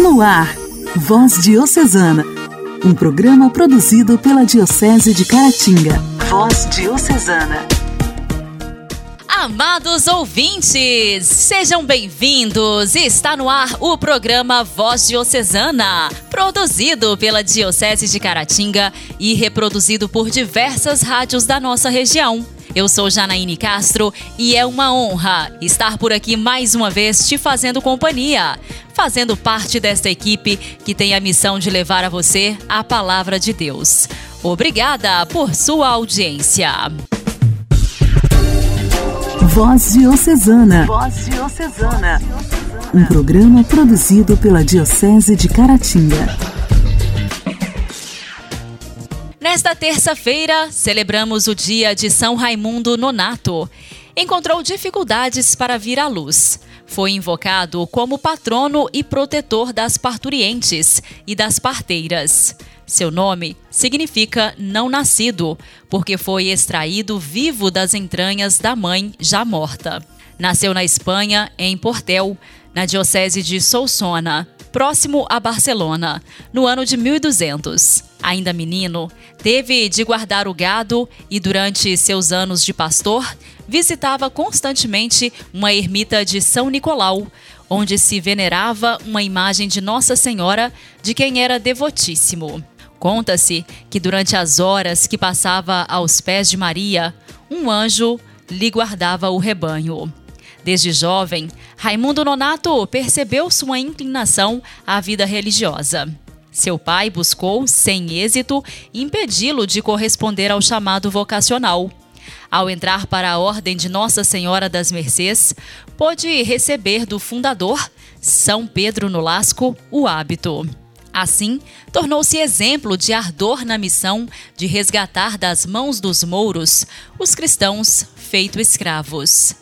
No ar, Voz Diocesana, um programa produzido pela Diocese de Caratinga. Voz Diocesana. Amados ouvintes, sejam bem-vindos. Está no ar o programa Voz Diocesana, produzido pela Diocese de Caratinga e reproduzido por diversas rádios da nossa região. Eu sou Janaíne Castro e é uma honra estar por aqui mais uma vez te fazendo companhia, fazendo parte desta equipe que tem a missão de levar a você a palavra de Deus. Obrigada por sua audiência. Voz Diocesana. Voz Diocesana. Um programa produzido pela Diocese de Caratinga. Nesta terça-feira, celebramos o dia de São Raimundo Nonato. Encontrou dificuldades para vir à luz. Foi invocado como patrono e protetor das parturientes e das parteiras. Seu nome significa não nascido, porque foi extraído vivo das entranhas da mãe já morta. Nasceu na Espanha, em Portel, na diocese de Solsona, próximo a Barcelona, no ano de 1200. Ainda menino, teve de guardar o gado e, durante seus anos de pastor, visitava constantemente uma ermita de São Nicolau, onde se venerava uma imagem de Nossa Senhora, de quem era devotíssimo. Conta-se que durante as horas que passava aos pés de Maria, um anjo lhe guardava o rebanho. Desde jovem, Raimundo Nonato percebeu sua inclinação à vida religiosa. Seu pai buscou, sem êxito, impedi-lo de corresponder ao chamado vocacional. Ao entrar para a Ordem de Nossa Senhora das Mercês, pôde receber do fundador, São Pedro Nolasco, o hábito. Assim, tornou-se exemplo de ardor na missão de resgatar das mãos dos mouros os cristãos feito escravos.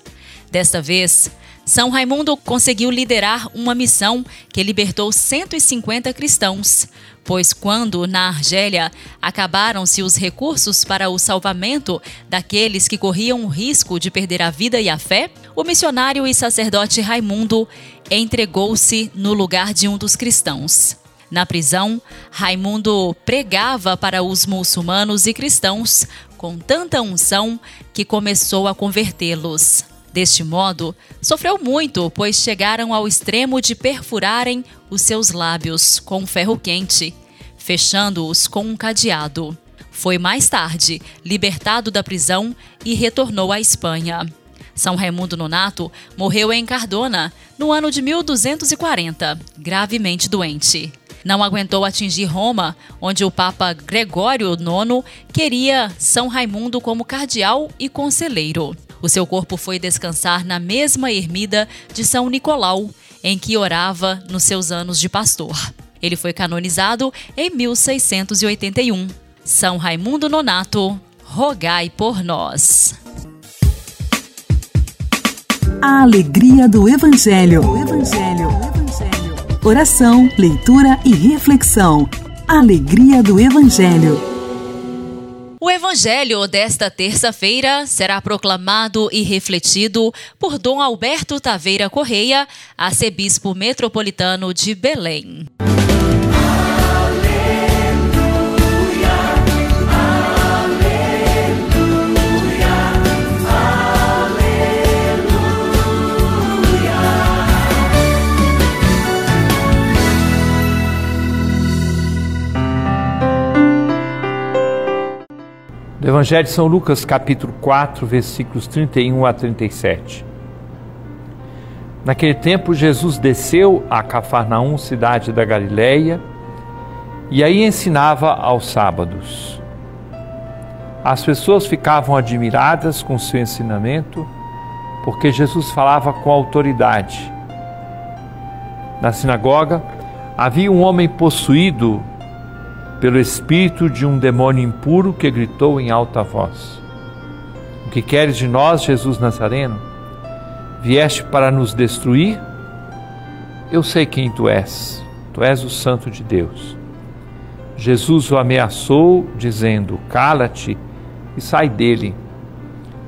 Desta vez, São Raimundo conseguiu liderar uma missão que libertou 150 cristãos, pois quando na Argélia acabaram-se os recursos para o salvamento daqueles que corriam o risco de perder a vida e a fé, o missionário e sacerdote Raimundo entregou-se no lugar de um dos cristãos. Na prisão, Raimundo pregava para os muçulmanos e cristãos com tanta unção que começou a convertê-los. Deste modo, sofreu muito, pois chegaram ao extremo de perfurarem os seus lábios com ferro quente, fechando-os com um cadeado. Foi mais tarde libertado da prisão e retornou à Espanha. São Raimundo Nonato morreu em Cardona no ano de 1240, gravemente doente. Não aguentou atingir Roma, onde o Papa Gregório IX queria São Raimundo como cardeal e conselheiro. O seu corpo foi descansar na mesma ermida de São Nicolau, em que orava nos seus anos de pastor. Ele foi canonizado em 1681. São Raimundo Nonato, rogai por nós. A alegria do Evangelho. Evangelho. Evangelho. Oração, leitura e reflexão. Alegria do Evangelho. O evangelho desta terça-feira será proclamado e refletido por Dom Alberto Taveira Correia, arcebispo metropolitano de Belém. Evangelho de São Lucas, capítulo 4, versículos 31 a 37. Naquele tempo, Jesus desceu a Cafarnaum, cidade da Galileia, e aí ensinava aos sábados. As pessoas ficavam admiradas com seu ensinamento, porque Jesus falava com autoridade. Na sinagoga havia um homem possuído pelo espírito de um demônio impuro que gritou em alta voz: O que queres de nós, Jesus Nazareno? Vieste para nos destruir? Eu sei quem tu és, tu és o Santo de Deus. Jesus o ameaçou, dizendo: Cala-te e sai dele.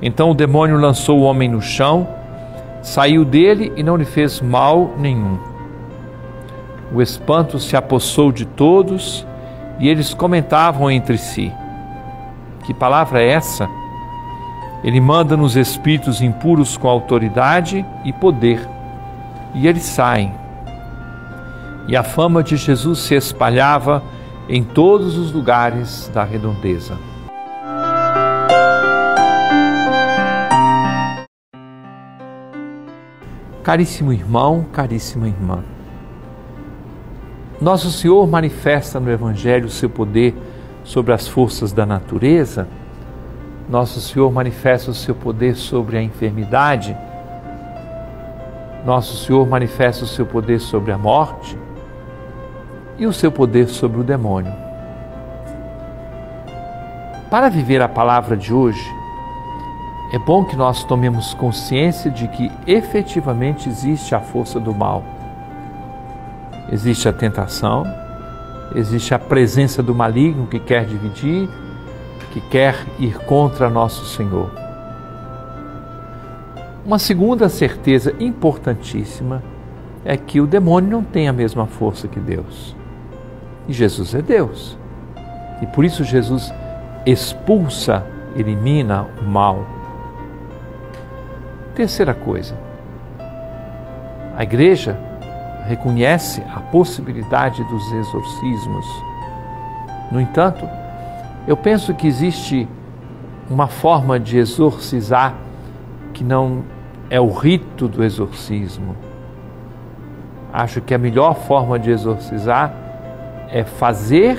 Então o demônio lançou o homem no chão, saiu dele e não lhe fez mal nenhum. O espanto se apossou de todos e eles comentavam entre si: Que palavra é essa? Ele manda nos espíritos impuros com autoridade e poder, e eles saem. E a fama de Jesus se espalhava em todos os lugares da redondeza. Caríssimo irmão, caríssima irmã, nosso Senhor manifesta no Evangelho o seu poder sobre as forças da natureza, nosso Senhor manifesta o seu poder sobre a enfermidade, nosso Senhor manifesta o seu poder sobre a morte e o seu poder sobre o demônio. Para viver a palavra de hoje, é bom que nós tomemos consciência de que efetivamente existe a força do mal Existe a tentação, existe a presença do maligno que quer dividir, que quer ir contra nosso Senhor. Uma segunda certeza importantíssima é que o demônio não tem a mesma força que Deus. E Jesus é Deus. E por isso Jesus expulsa, elimina o mal. Terceira coisa, a igreja reconhece a possibilidade dos exorcismos. No entanto, eu penso que existe uma forma de exorcizar que não é o rito do exorcismo. Acho que a melhor forma de exorcizar é fazer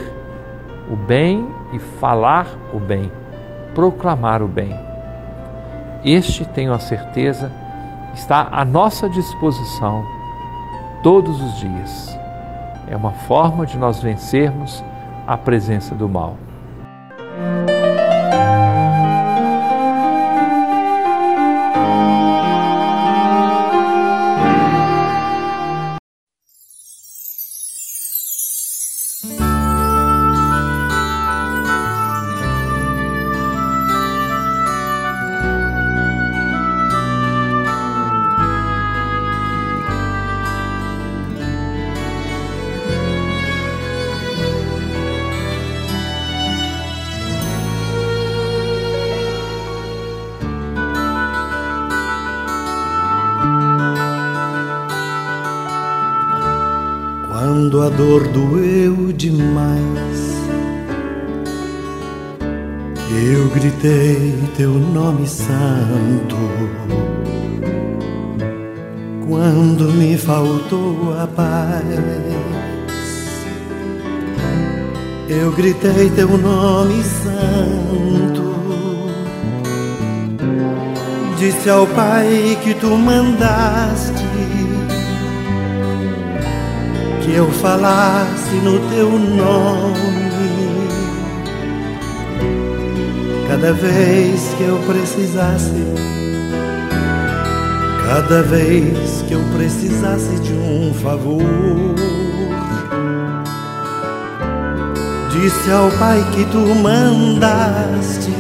o bem e falar o bem, proclamar o bem. Este, tenho a certeza, está à nossa disposição todos os dias. É uma forma de nós vencermos a presença do mal. Dor doeu demais. Eu gritei teu nome santo. Quando me faltou a paz, eu gritei teu nome santo. Disse ao Pai que tu mandaste que eu falasse no teu nome. Cada vez que eu precisasse, cada vez que eu precisasse de um favor, disse ao Pai que tu mandaste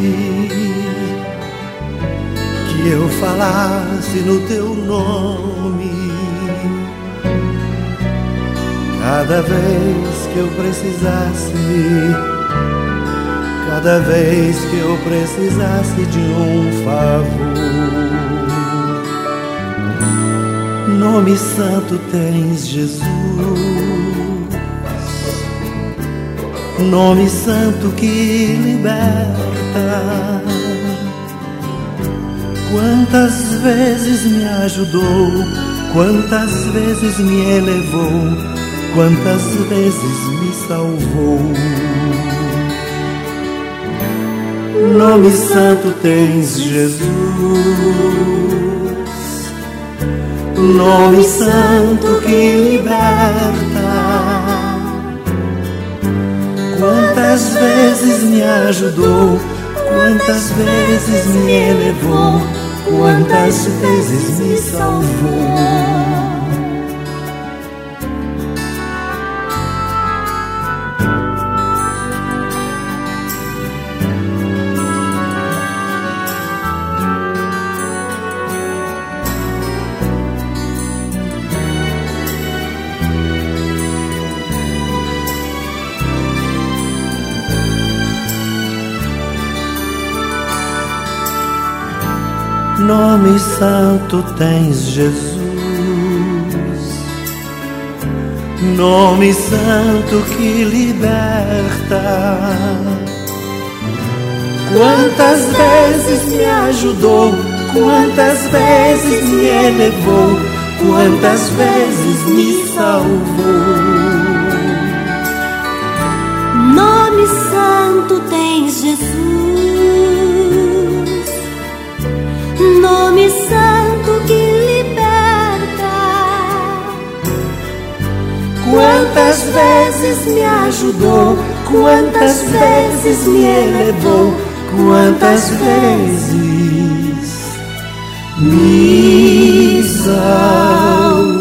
que eu falasse no teu nome. Cada vez que eu precisasse, cada vez que eu precisasse de um favor. Nome santo tens Jesus, nome santo que liberta. Quantas vezes me ajudou, quantas vezes me elevou quantas vezes me salvou. Nome santo tens, Jesus. Nome santo que liberta. Quantas vezes me ajudou, quantas vezes me elevou, quantas vezes me salvou. Nome santo tens, Jesus. Nome santo que liberta. Quantas vezes me ajudou, quantas vezes me elevou, quantas vezes me salvou. Nome santo tens, Jesus. Nome santo que liberta. Quantas vezes me ajudou, quantas vezes me elevou, quantas vezes me salvou.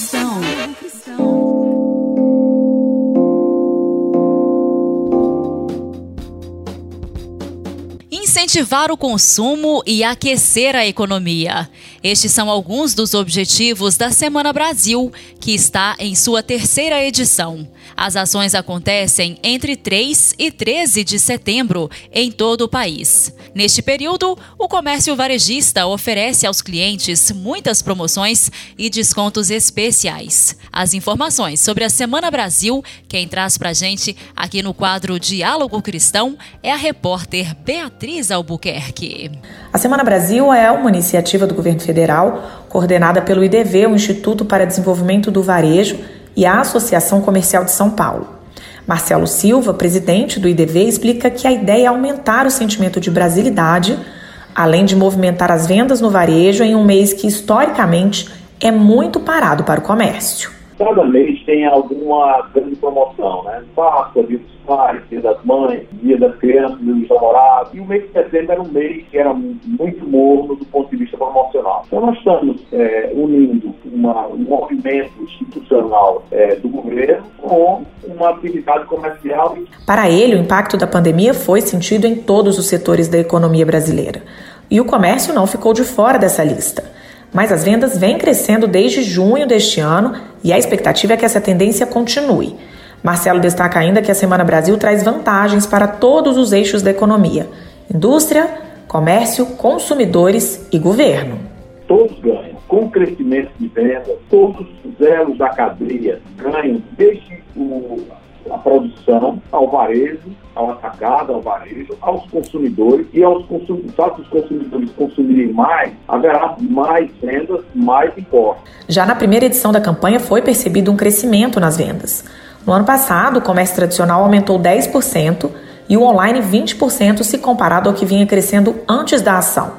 Incentivar o consumo e aquecer a economia. Estes são alguns dos objetivos da Semana Brasil, que está em sua terceira edição. As ações acontecem entre 3 e 13 de setembro em todo o país. Neste período, o comércio varejista oferece aos clientes muitas promoções e descontos especiais. As informações sobre a Semana Brasil, quem traz pra gente aqui no quadro Diálogo Cristão é a repórter Beatriz Albuquerque. A Semana Brasil é uma iniciativa do governo federal coordenada pelo IDV, o Instituto para Desenvolvimento do Varejo, e a Associação Comercial de São Paulo. Marcelo Silva, presidente do IDV, explica que a ideia é aumentar o sentimento de brasilidade, além de movimentar as vendas no varejo em um mês que historicamente é muito parado para o comércio cada mês tem alguma grande promoção, né? Páscoa, Dia dos Pais, Dia das Mães, Dia das Crianças, Dia dos Namorados. E o mês de setembro era um mês que era muito morno do ponto de vista promocional. Então nós estamos é, unindo uma, um movimento institucional é, do governo com uma atividade comercial. Para ele, o impacto da pandemia foi sentido em todos os setores da economia brasileira. E o comércio não ficou de fora dessa lista mas as vendas vêm crescendo desde junho deste ano e a expectativa é que essa tendência continue. Marcelo destaca ainda que a Semana Brasil traz vantagens para todos os eixos da economia: indústria, comércio, consumidores e governo. Todos ganham. Com o crescimento de vendas, todos os elos da cadeia ganham, desde o a produção, ao varejo, ao atacado, ao varejo, aos consumidores e aos consumidores, se os consumidores consumirem mais, haverá mais vendas, mais impostos. Já na primeira edição da campanha foi percebido um crescimento nas vendas. No ano passado, o comércio tradicional aumentou 10% e o online 20% se comparado ao que vinha crescendo antes da ação.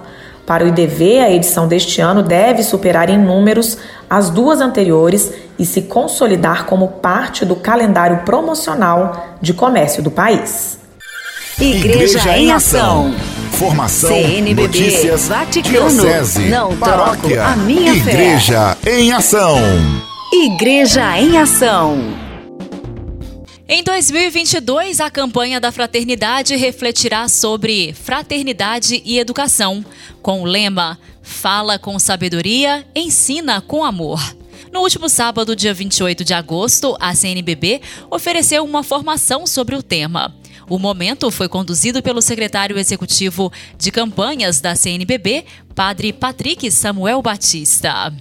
Para o IDV, a edição deste ano deve superar em números as duas anteriores e se consolidar como parte do calendário promocional de comércio do país. Igreja, Igreja em Ação. Formação, CNBB, notícias, Vaticano, diocese, não paróquia, a minha Igreja fé. em Ação. Igreja em Ação. Em 2022, a campanha da Fraternidade refletirá sobre fraternidade e educação, com o lema Fala com sabedoria, ensina com amor. No último sábado, dia 28 de agosto, a CNBB ofereceu uma formação sobre o tema. O momento foi conduzido pelo secretário executivo de campanhas da CNBB, Padre Patrick Samuel Batista.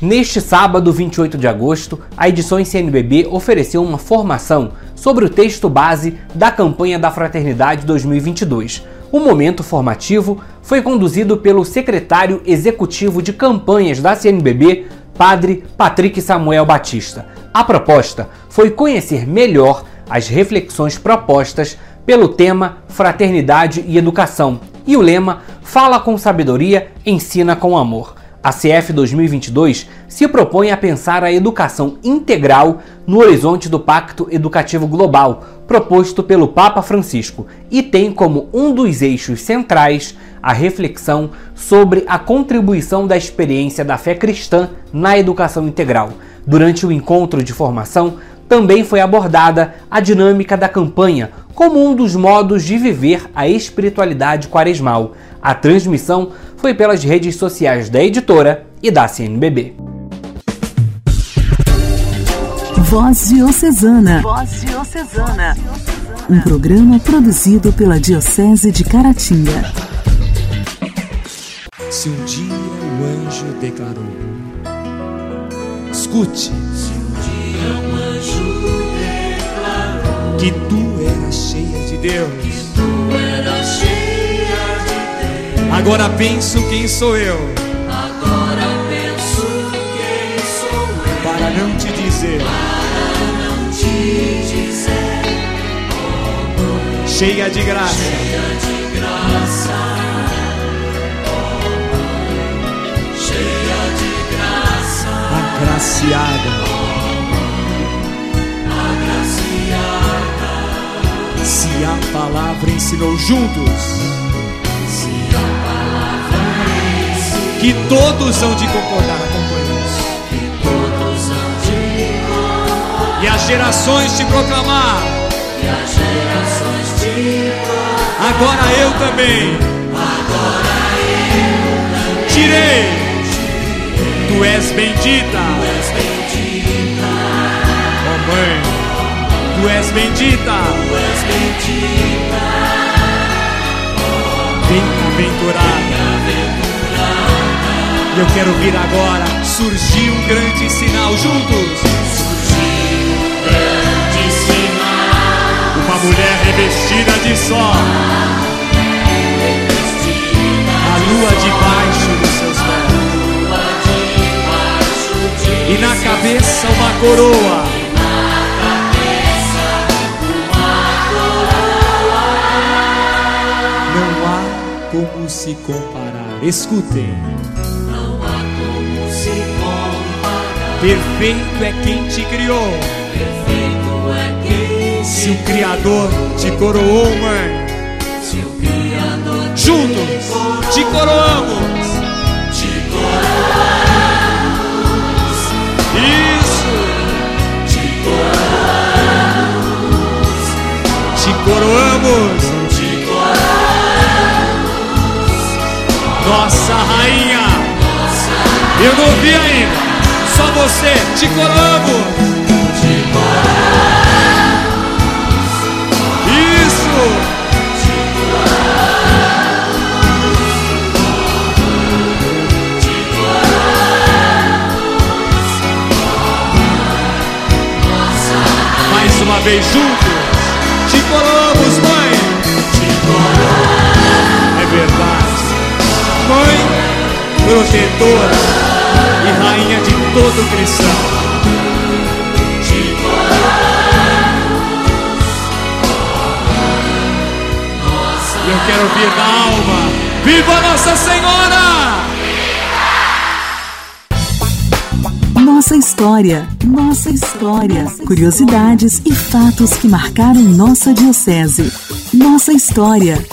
Neste sábado, 28 de agosto, a Edições CNBB ofereceu uma formação sobre o texto base da campanha da Fraternidade 2022. O momento formativo foi conduzido pelo secretário executivo de campanhas da CNBB, Padre Patrick Samuel Batista. A proposta foi conhecer melhor as reflexões propostas pelo tema Fraternidade e Educação e o lema Fala com sabedoria, ensina com amor. A CF 2022 se propõe a pensar a educação integral no horizonte do Pacto Educativo Global, proposto pelo Papa Francisco e tem como um dos eixos centrais a reflexão sobre a contribuição da experiência da fé cristã na educação integral. Durante o encontro de formação, também foi abordada a dinâmica da campanha como um dos modos de viver a espiritualidade quaresmal. A transmissão foi pelas redes sociais da editora e da CNBB. Voz Diocesana. Voz Diocesana. Um programa produzido pela Diocese de Caratinga. Se um dia o anjo declarou, escute. Se um dia o anjo declarou que tu eras cheia de Deus. Que tu eras cheia de Deus. Agora penso quem sou eu. Não te dizer. Para não te dizer. Cheia de graça. Cheia de graça. agraciada. agraciada. Se a palavra ensinou juntos, se a palavra ensinou, que todos hão de concordar, E as gerações te proclamar. E as gerações te proclamar. Agora eu também. Agora eu também. Tirei. Tu és bendita. Tu és bendita. Oh mãe, tu és bendita. Tu és bendita. Oh, Bem-aventurada. Bem eu quero vir agora. Surgiu um grande sinal juntos. Mulher revestida de sol. A lua debaixo dos seus pés. E na cabeça uma coroa. Não há como se comparar. Escutem. Não há como se comparar. Perfeito é quem te criou. Se o Criador te coroou, mãe. Se o Criador juntos te coroamos. Te coroamos. Isso! Te coroamos. Te coroamos. Te coroamos. Nossa rainha. Nossa rainha. Eu não ouvi ainda. Só você. Te coroamos. Vez juntos. Te coroamos, mãe. Te coroamos. É verdade. Mãe, protetora e rainha de todo cristão. Te coroamos. E eu quero ouvir da alma. Viva Nossa Senhora! Nossa história, nossa história. Curiosidades e fatos que marcaram nossa diocese. Nossa história.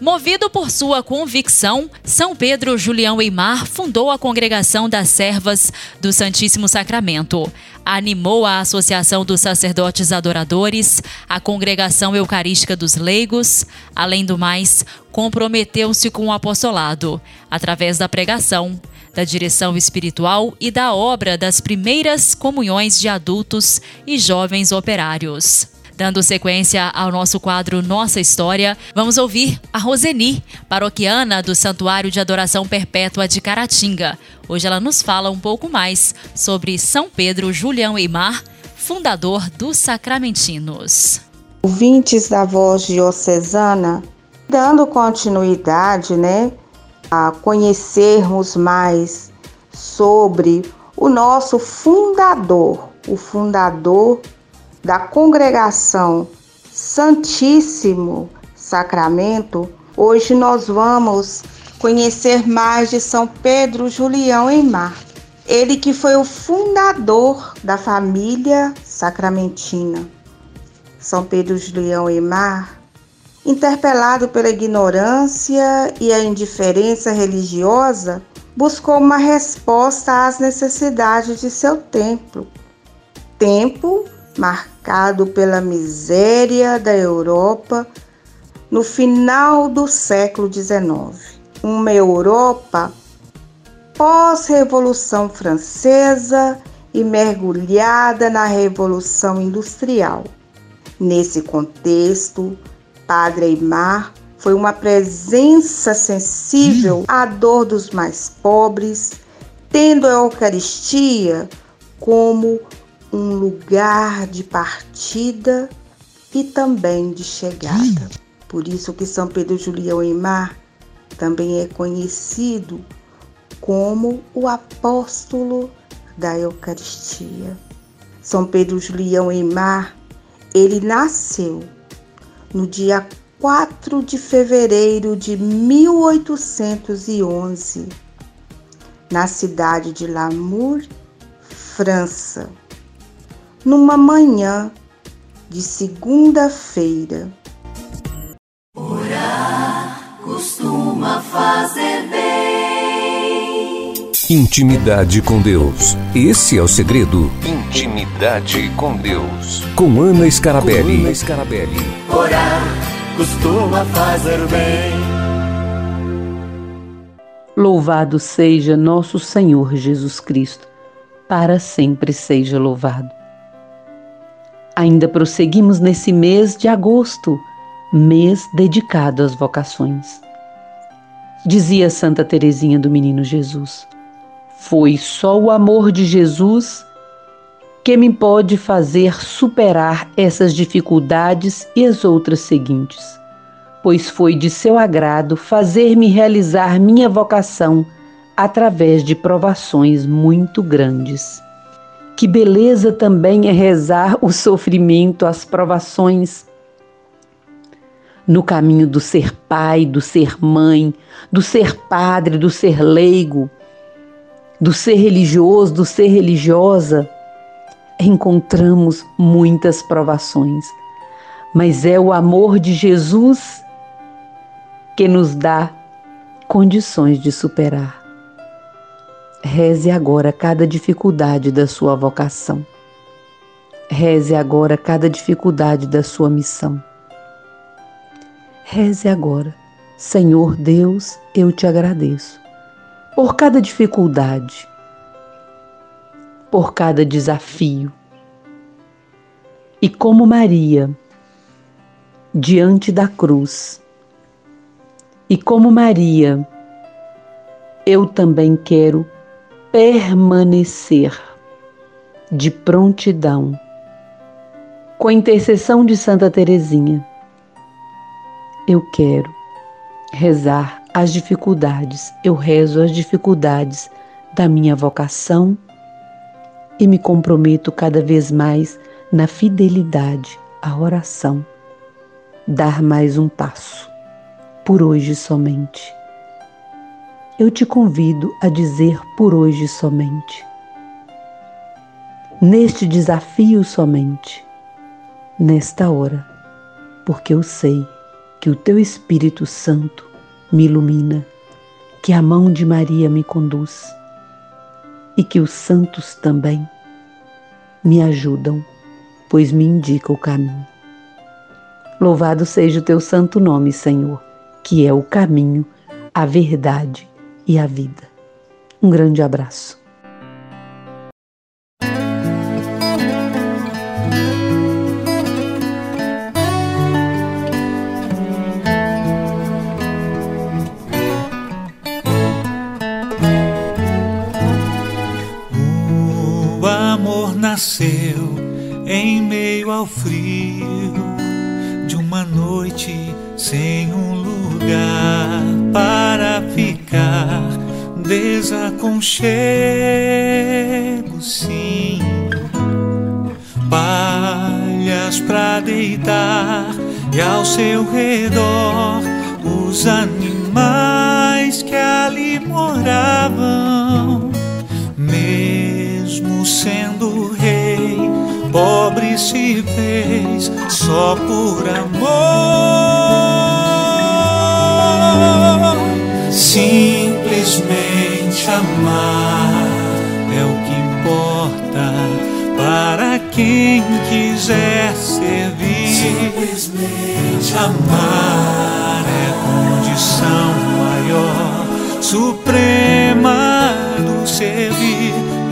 Movido por sua convicção, São Pedro Julião Eimar fundou a Congregação das Servas do Santíssimo Sacramento. Animou a Associação dos Sacerdotes Adoradores, a Congregação Eucarística dos Leigos. Além do mais, comprometeu-se com o apostolado, através da pregação, da direção espiritual e da obra das primeiras comunhões de adultos e jovens operários. Dando sequência ao nosso quadro Nossa História, vamos ouvir a Roseni, paroquiana do Santuário de Adoração Perpétua de Caratinga. Hoje ela nos fala um pouco mais sobre São Pedro Julião Eimar, fundador dos Sacramentinos. Ouvintes da Voz Diocesana, dando continuidade, né, a conhecermos mais sobre o nosso fundador, o fundador da congregação Santíssimo Sacramento, hoje nós vamos conhecer mais de São Pedro Julião Eimar. Ele que foi o fundador da família sacramentina. São Pedro Julião Emar, interpelado pela ignorância e a indiferença religiosa, buscou uma resposta às necessidades de seu templo. Tempo marcado pela miséria da Europa no final do século XIX. Uma Europa pós-Revolução Francesa e mergulhada na Revolução Industrial. Nesse contexto, Padre Aymar foi uma presença sensível à dor dos mais pobres, tendo a Eucaristia como um lugar de partida e também de chegada. Por isso que São Pedro Julião Aymar também é conhecido como o apóstolo da Eucaristia. São Pedro Julião Aymar, ele nasceu no dia 4 de fevereiro de 1811, na cidade de Lamour, França, numa manhã de segunda-feira. Orar costuma fazer. Intimidade com Deus. Esse é o segredo. Intimidade com Deus. Com Ana Scarabelli. Com Ana Scarabelli. Orar costuma fazer bem. Louvado seja nosso Senhor Jesus Cristo, para sempre seja louvado. Ainda prosseguimos nesse mês de agosto, mês dedicado às vocações. Dizia Santa Teresinha do Menino Jesus: Foi só o amor de Jesus que me pode fazer superar essas dificuldades e as outras seguintes, pois foi de seu agrado fazer-me realizar minha vocação através de provações muito grandes. Que beleza também é rezar o sofrimento, as provações, no caminho do ser pai, do ser mãe, do ser padre, do ser leigo, do ser religioso, do ser religiosa encontramos muitas provações, mas é o amor de Jesus que nos dá condições de superar. Reze agora cada dificuldade da sua vocação. Reze agora cada dificuldade da sua missão. Reze agora, Senhor Deus, eu te agradeço por cada dificuldade, por cada desafio. E como Maria, diante da cruz, e como Maria, eu também quero permanecer de prontidão, com a intercessão de Santa Teresinha. Eu quero rezar as dificuldades, eu rezo as dificuldades da minha vocação e me comprometo cada vez mais na fidelidade à oração. Dar mais um passo, por hoje somente. Eu te convido a dizer por hoje somente. Neste desafio somente, nesta hora, porque eu sei que o teu Espírito Santo me ilumina, que a mão de Maria me conduz e que os santos também me ajudam, pois me indica o caminho. Louvado seja o teu santo nome, Senhor, que é o caminho, a verdade e a vida. Um grande abraço. Nasceu em meio ao frio de uma noite sem um lugar para ficar. Desaconchego, sim, palhas para deitar e ao seu redor os animais que ali moravam. Meio sendo rei, pobre se fez só por amor. Simplesmente amar é o que importa para quem quiser servir. Simplesmente amar é condição maior, suprema.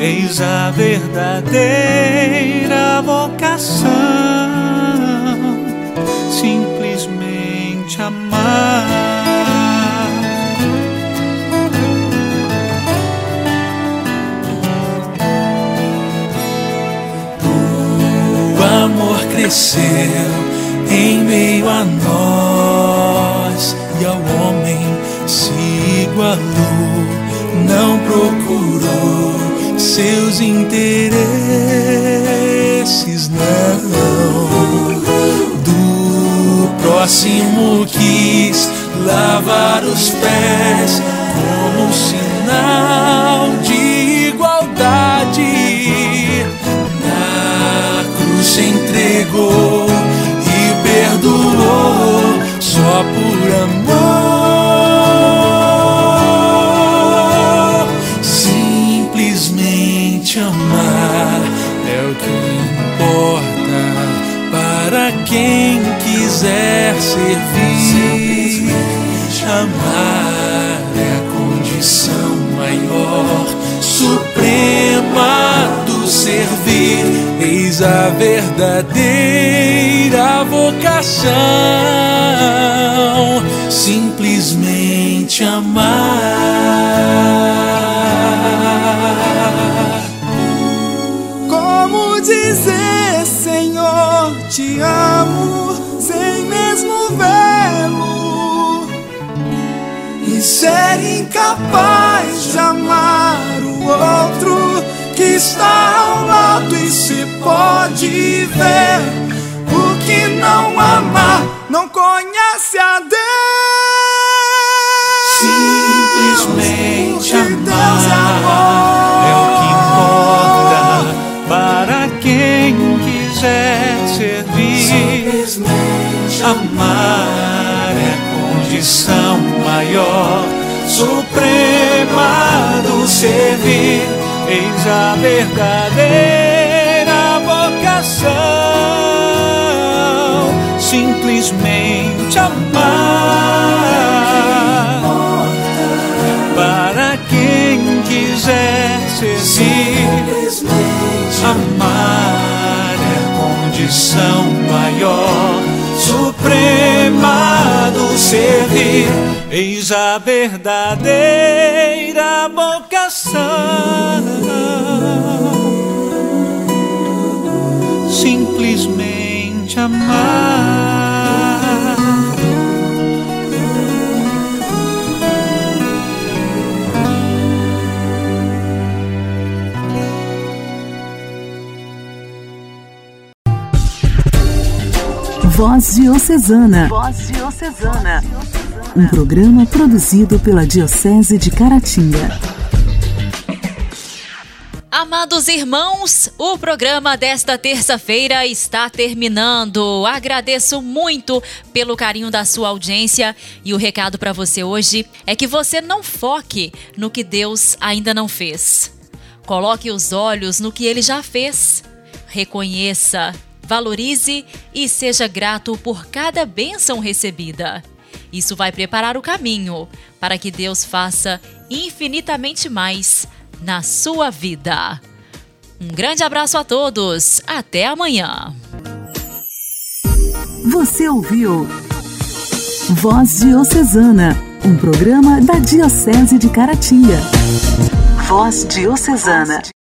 Eis a verdadeira vocação. Simplesmente amar. amor cresceu em meio a nós e ao homem se igualou, não procurou seus interesses, não. Do próximo quis lavar os pés como sinal de igualdade se entregou e perdoou só por amor. Quem quiser servir. Amar é a condição maior, suprema do servir eis a verdadeira vocação, simplesmente amar. Incapaz de amar o outro que está ao lado e se pode ver. O que não ama não conhece a Deus. Simplesmente amar é o que importa para quem quiser servir. Amar é condição maior, servir eis a verdadeira vocação, simplesmente amar. Para quem quiser servir, amar é condição maior, suprema do servir. Eis a verdadeira vocação. Simplesmente amar. Voz Diocesana. Voz Diocesana. Um programa produzido pela Diocese de Caratinga. Amados irmãos, o programa desta terça-feira está terminando. Agradeço muito pelo carinho da sua audiência e o recado para você hoje é que você não foque no que Deus ainda não fez. Coloque os olhos no que ele já fez. Reconheça, valorize e seja grato por cada bênção recebida. Isso vai preparar o caminho para que Deus faça infinitamente mais na sua vida. Um grande abraço a todos. Até amanhã. Você ouviu Voz Diocesana, um programa da Diocese de Caratinga. Voz Diocesana.